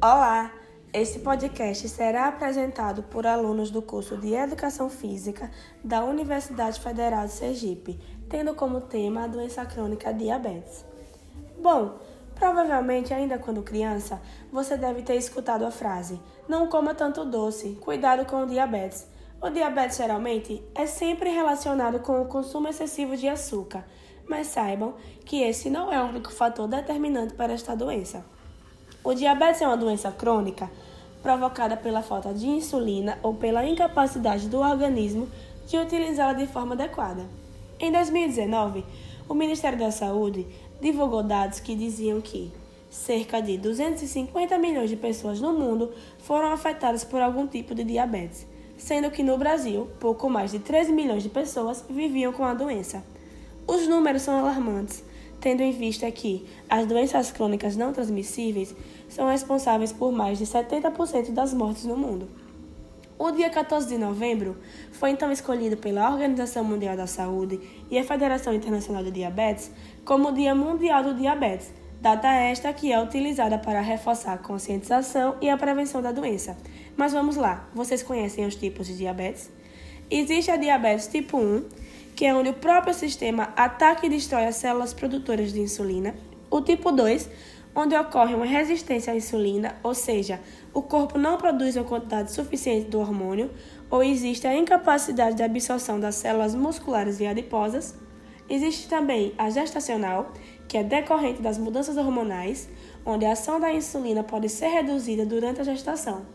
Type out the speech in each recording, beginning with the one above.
Olá! Este podcast será apresentado por alunos do curso de Educação Física da Universidade Federal de Sergipe, tendo como tema a doença crônica diabetes. Bom, provavelmente ainda quando criança, você deve ter escutado a frase: Não coma tanto doce, cuidado com o diabetes. O diabetes geralmente é sempre relacionado com o consumo excessivo de açúcar, mas saibam que esse não é o único fator determinante para esta doença. O diabetes é uma doença crônica provocada pela falta de insulina ou pela incapacidade do organismo de utilizá-la de forma adequada. Em 2019, o Ministério da Saúde divulgou dados que diziam que cerca de 250 milhões de pessoas no mundo foram afetadas por algum tipo de diabetes, sendo que no Brasil, pouco mais de 13 milhões de pessoas viviam com a doença. Os números são alarmantes, tendo em vista que as doenças crônicas não transmissíveis são responsáveis por mais de 70% das mortes no mundo. O dia 14 de novembro foi então escolhido pela Organização Mundial da Saúde e a Federação Internacional de Diabetes como o Dia Mundial do Diabetes, data esta que é utilizada para reforçar a conscientização e a prevenção da doença. Mas vamos lá, vocês conhecem os tipos de diabetes? Existe a diabetes tipo 1, que é onde o próprio sistema ataca e destrói as células produtoras de insulina. O tipo 2, onde ocorre uma resistência à insulina, ou seja, o corpo não produz uma quantidade suficiente do hormônio, ou existe a incapacidade de absorção das células musculares e adiposas. Existe também a gestacional, que é decorrente das mudanças hormonais, onde a ação da insulina pode ser reduzida durante a gestação,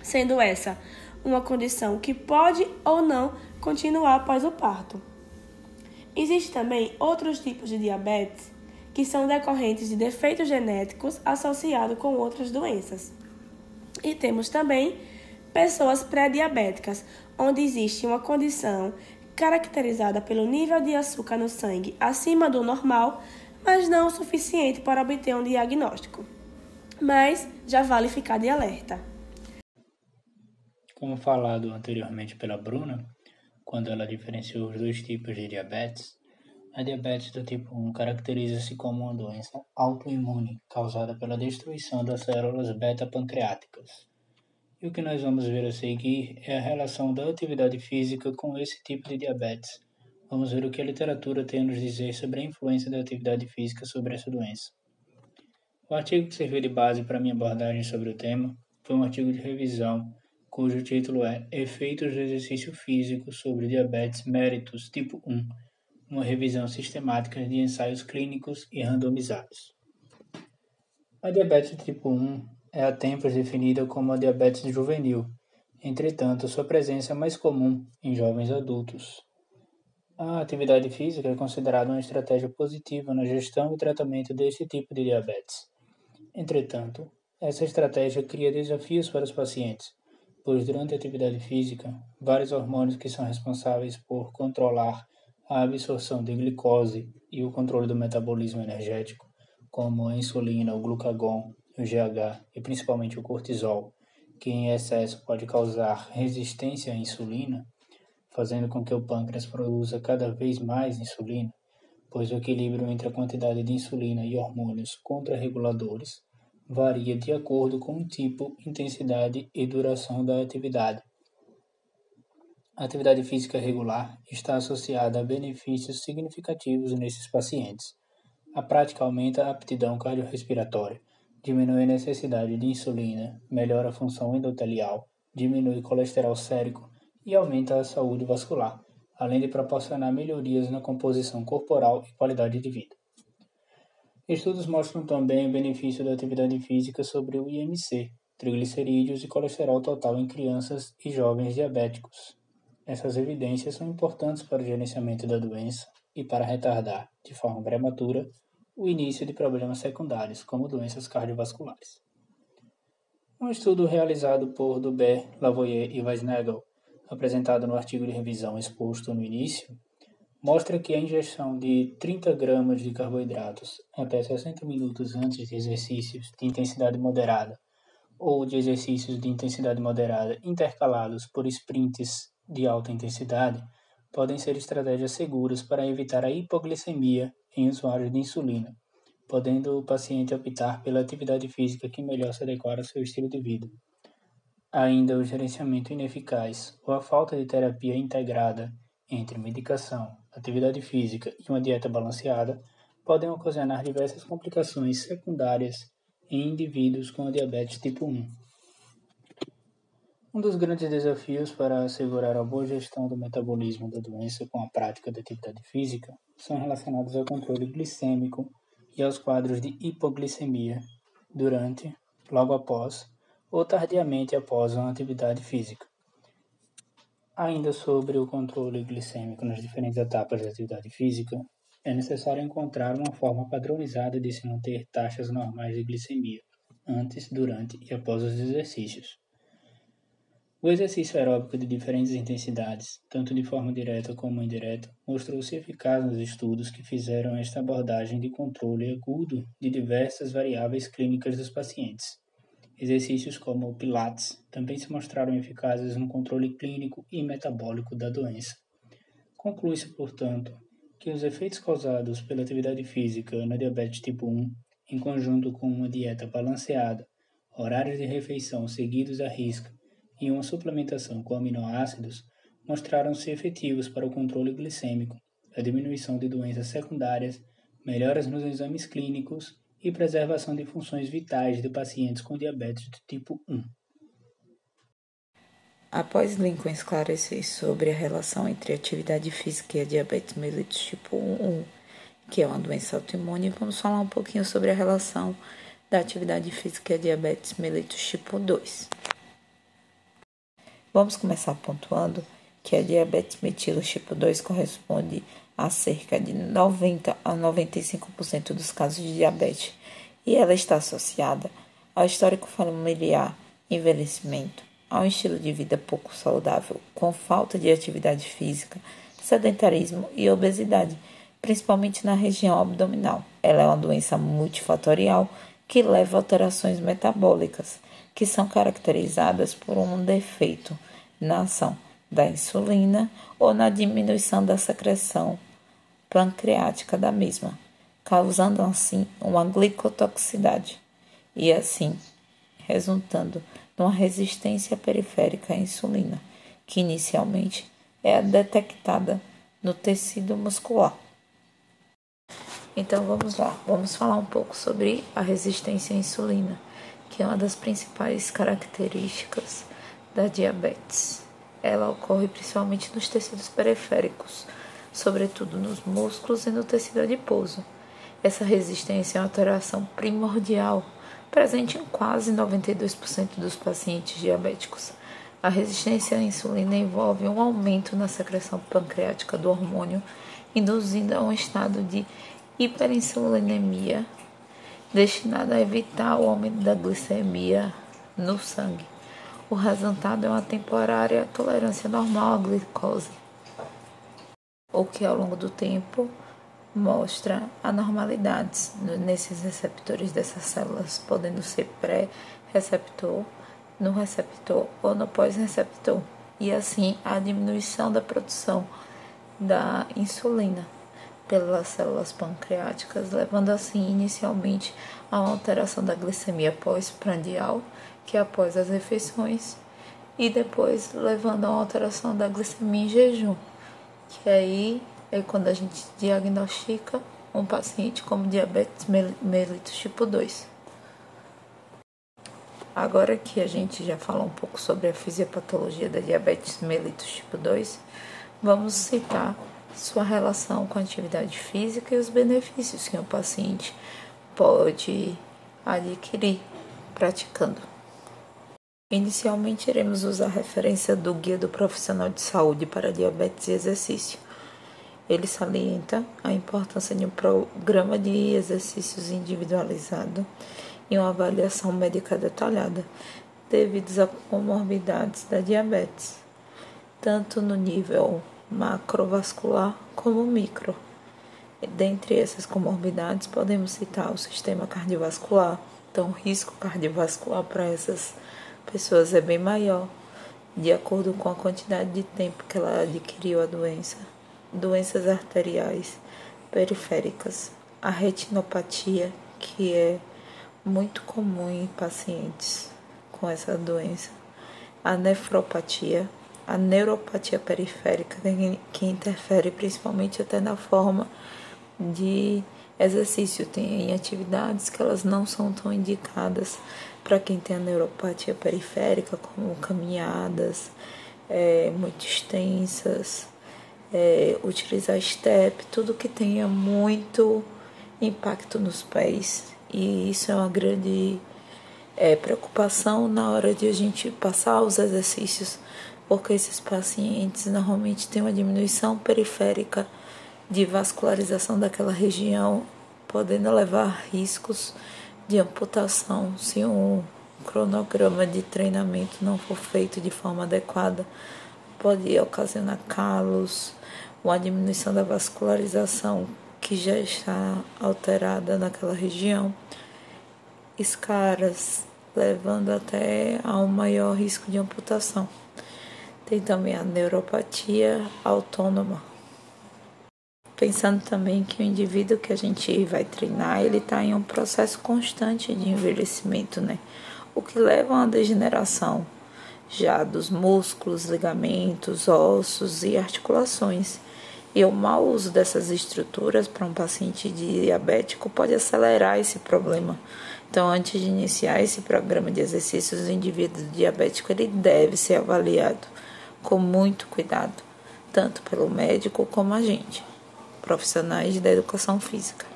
sendo essa uma condição que pode ou não continuar após o parto. Existem também outros tipos de diabetes que são decorrentes de defeitos genéticos associados com outras doenças. E temos também pessoas pré-diabéticas, onde existe uma condição caracterizada pelo nível de açúcar no sangue acima do normal, mas não o suficiente para obter um diagnóstico. Mas já vale ficar de alerta. Como falado anteriormente pela Bruna, quando ela diferenciou os dois tipos de diabetes, a diabetes do tipo 1 caracteriza-se como uma doença autoimune causada pela destruição das células beta-pancreáticas. E o que nós vamos ver a seguir é a relação da atividade física com esse tipo de diabetes. Vamos ver o que a literatura tem a nos dizer sobre a influência da atividade física sobre essa doença. O artigo que serviu de base para minha abordagem sobre o tema foi um artigo de revisão cujo título é Efeitos do exercício físico sobre diabetes méritos tipo 1 uma revisão sistemática de ensaios clínicos e randomizados. A diabetes tipo 1 é há tempos definida como a diabetes juvenil, entretanto, sua presença é mais comum em jovens adultos. A atividade física é considerada uma estratégia positiva na gestão e tratamento desse tipo de diabetes. Entretanto, essa estratégia cria desafios para os pacientes, pois durante a atividade física, vários hormônios que são responsáveis por controlar a absorção de glicose e o controle do metabolismo energético, como a insulina, o glucagon, o GH e principalmente o cortisol, que em excesso pode causar resistência à insulina, fazendo com que o pâncreas produza cada vez mais insulina, pois o equilíbrio entre a quantidade de insulina e hormônios contrarreguladores varia de acordo com o tipo, intensidade e duração da atividade. A atividade física regular está associada a benefícios significativos nesses pacientes. A prática aumenta a aptidão cardiorrespiratória, diminui a necessidade de insulina, melhora a função endotelial, diminui o colesterol sérico e aumenta a saúde vascular, além de proporcionar melhorias na composição corporal e qualidade de vida. Estudos mostram também o benefício da atividade física sobre o IMC, triglicerídeos e colesterol total em crianças e jovens diabéticos. Essas evidências são importantes para o gerenciamento da doença e para retardar, de forma prematura, o início de problemas secundários, como doenças cardiovasculares. Um estudo realizado por Dubé, Lavoyer e Weisnagel, apresentado no artigo de revisão exposto no início, mostra que a ingestão de 30 gramas de carboidratos até 60 minutos antes de exercícios de intensidade moderada ou de exercícios de intensidade moderada intercalados por sprints de alta intensidade podem ser estratégias seguras para evitar a hipoglicemia em usuários de insulina, podendo o paciente optar pela atividade física que melhor se adequar ao seu estilo de vida. Ainda o gerenciamento ineficaz ou a falta de terapia integrada entre medicação, atividade física e uma dieta balanceada podem ocasionar diversas complicações secundárias em indivíduos com diabetes tipo 1. Um dos grandes desafios para assegurar a boa gestão do metabolismo da doença com a prática da atividade física são relacionados ao controle glicêmico e aos quadros de hipoglicemia durante, logo após ou tardiamente após uma atividade física. Ainda sobre o controle glicêmico nas diferentes etapas da atividade física, é necessário encontrar uma forma padronizada de se manter taxas normais de glicemia antes, durante e após os exercícios. O exercício aeróbico de diferentes intensidades, tanto de forma direta como indireta, mostrou-se eficaz nos estudos que fizeram esta abordagem de controle agudo de diversas variáveis clínicas dos pacientes. Exercícios como o Pilates também se mostraram eficazes no controle clínico e metabólico da doença. Conclui-se, portanto, que os efeitos causados pela atividade física na diabetes tipo 1, em conjunto com uma dieta balanceada, horários de refeição seguidos à risca e uma suplementação com aminoácidos mostraram-se efetivos para o controle glicêmico, a diminuição de doenças secundárias, melhoras nos exames clínicos e preservação de funções vitais de pacientes com diabetes de tipo 1. Após Lincoln esclarecer sobre a relação entre a atividade física e a diabetes mellitus tipo 1, que é uma doença autoimune, vamos falar um pouquinho sobre a relação da atividade física e a diabetes mellitus tipo 2. Vamos começar pontuando que a diabetes mellitus tipo 2 corresponde a cerca de 90 a 95% dos casos de diabetes e ela está associada ao histórico familiar, envelhecimento, a um estilo de vida pouco saudável, com falta de atividade física, sedentarismo e obesidade, principalmente na região abdominal. Ela é uma doença multifatorial que leva a alterações metabólicas que são caracterizadas por um defeito na ação da insulina ou na diminuição da secreção pancreática da mesma, causando assim uma glicotoxicidade e assim resultando numa resistência periférica à insulina, que inicialmente é detectada no tecido muscular. Então vamos lá, vamos falar um pouco sobre a resistência à insulina que é uma das principais características da diabetes. Ela ocorre principalmente nos tecidos periféricos, sobretudo nos músculos e no tecido adiposo. Essa resistência é uma alteração primordial, presente em quase 92% dos pacientes diabéticos. A resistência à insulina envolve um aumento na secreção pancreática do hormônio, induzindo a um estado de hiperinsulinemia destinado a evitar o aumento da glicemia no sangue. O resultado é uma temporária tolerância normal à glicose, o que ao longo do tempo mostra anormalidades nesses receptores dessas células, podendo ser pré-receptor, no receptor ou no pós-receptor, e assim a diminuição da produção da insulina pelas células pancreáticas, levando assim inicialmente a alteração da glicemia pós-prandial, que é após as refeições, e depois levando a alteração da glicemia em jejum, que aí é quando a gente diagnostica um paciente como diabetes mellitus tipo 2. Agora que a gente já falou um pouco sobre a fisiopatologia da diabetes mellitus tipo 2, vamos citar sua relação com a atividade física e os benefícios que o paciente pode adquirir praticando. Inicialmente, iremos usar a referência do Guia do Profissional de Saúde para Diabetes e Exercício. Ele salienta a importância de um programa de exercícios individualizado e uma avaliação médica detalhada, devido às comorbidades da diabetes, tanto no nível macrovascular como micro. Dentre essas comorbidades, podemos citar o sistema cardiovascular. Então, o risco cardiovascular para essas pessoas é bem maior, de acordo com a quantidade de tempo que ela adquiriu a doença. Doenças arteriais periféricas, a retinopatia que é muito comum em pacientes com essa doença, a nefropatia, a neuropatia periférica, que interfere principalmente até na forma de exercício. Tem atividades que elas não são tão indicadas para quem tem a neuropatia periférica, como caminhadas é, muito extensas, é, utilizar step, tudo que tenha muito impacto nos pés. E isso é uma grande é, preocupação na hora de a gente passar os exercícios, porque esses pacientes normalmente têm uma diminuição periférica de vascularização daquela região, podendo levar riscos de amputação se um cronograma de treinamento não for feito de forma adequada, pode ocasionar calos, uma diminuição da vascularização que já está alterada naquela região, escaras, levando até a um maior risco de amputação. Tem também a neuropatia autônoma, pensando também que o indivíduo que a gente vai treinar, ele está em um processo constante de envelhecimento, né? O que leva a uma degeneração já dos músculos, ligamentos, ossos e articulações. E o mau uso dessas estruturas para um paciente diabético pode acelerar esse problema. Então, antes de iniciar esse programa de exercícios, o indivíduo diabético ele deve ser avaliado com muito cuidado, tanto pelo médico como a gente profissionais da educação física.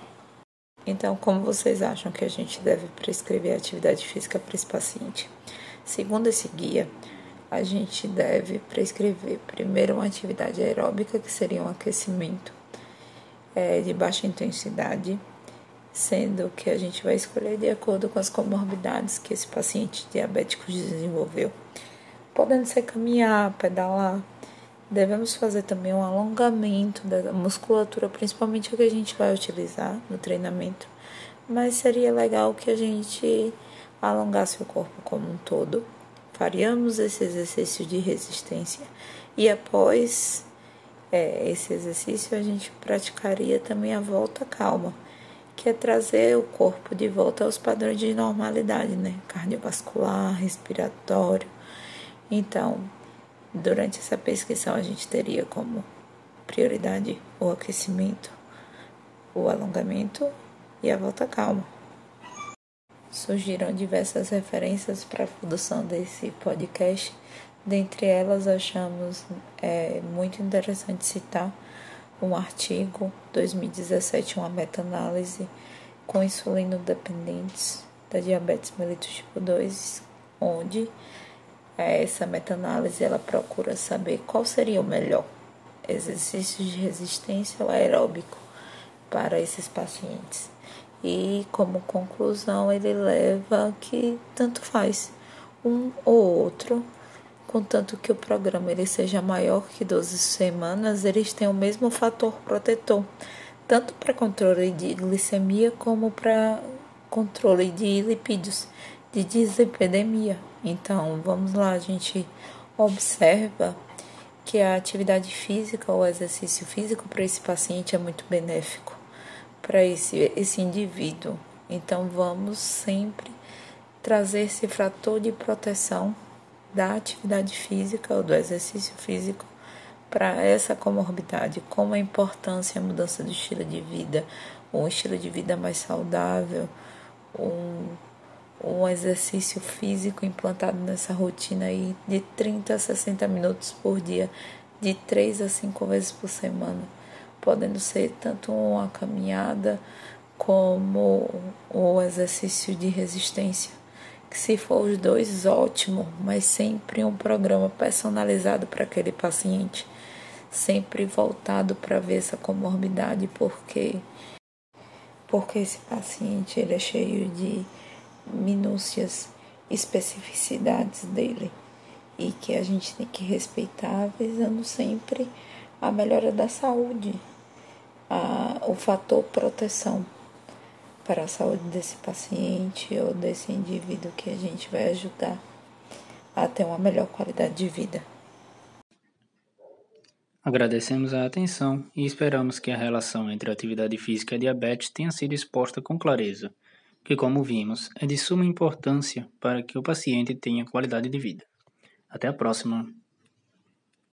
Então, como vocês acham que a gente deve prescrever atividade física para esse paciente? Segundo esse guia, a gente deve prescrever primeiro uma atividade aeróbica, que seria um aquecimento é, de baixa intensidade, sendo que a gente vai escolher de acordo com as comorbidades que esse paciente diabético desenvolveu. Podendo ser caminhar, pedalar, Devemos fazer também um alongamento da musculatura, principalmente o que a gente vai utilizar no treinamento. Mas seria legal que a gente alongasse o corpo como um todo. Faríamos esse exercício de resistência e após é, esse exercício a gente praticaria também a volta calma, que é trazer o corpo de volta aos padrões de normalidade, né? Cardiovascular, respiratório. Então, Durante essa pesquisa, a gente teria como prioridade o aquecimento, o alongamento e a volta calma. Surgiram diversas referências para a produção desse podcast. Dentre elas, achamos é, muito interessante citar um artigo 2017, uma meta-análise com insulino dependentes da diabetes mellitus tipo 2, onde essa meta-análise ela procura saber qual seria o melhor exercício de resistência aeróbico para esses pacientes. E como conclusão, ele leva que tanto faz um ou outro, contanto que o programa ele seja maior que 12 semanas, eles têm o mesmo fator protetor, tanto para controle de glicemia como para controle de lipídios, de dislipidemia. Então, vamos lá, a gente observa que a atividade física ou exercício físico para esse paciente é muito benéfico para esse, esse indivíduo. Então, vamos sempre trazer esse fator de proteção da atividade física ou do exercício físico para essa comorbidade, como a importância a mudança do estilo de vida, um estilo de vida mais saudável, um um exercício físico implantado nessa rotina aí de 30 a 60 minutos por dia, de 3 a 5 vezes por semana, podendo ser tanto uma caminhada como o exercício de resistência. Que se for os dois, ótimo, mas sempre um programa personalizado para aquele paciente, sempre voltado para ver essa comorbidade, porque porque esse paciente ele é cheio de minúcias, especificidades dele e que a gente tem que respeitar, visando sempre a melhora da saúde, a, o fator proteção para a saúde desse paciente ou desse indivíduo que a gente vai ajudar a ter uma melhor qualidade de vida. Agradecemos a atenção e esperamos que a relação entre atividade física e diabetes tenha sido exposta com clareza que, como vimos, é de suma importância para que o paciente tenha qualidade de vida. Até a próxima!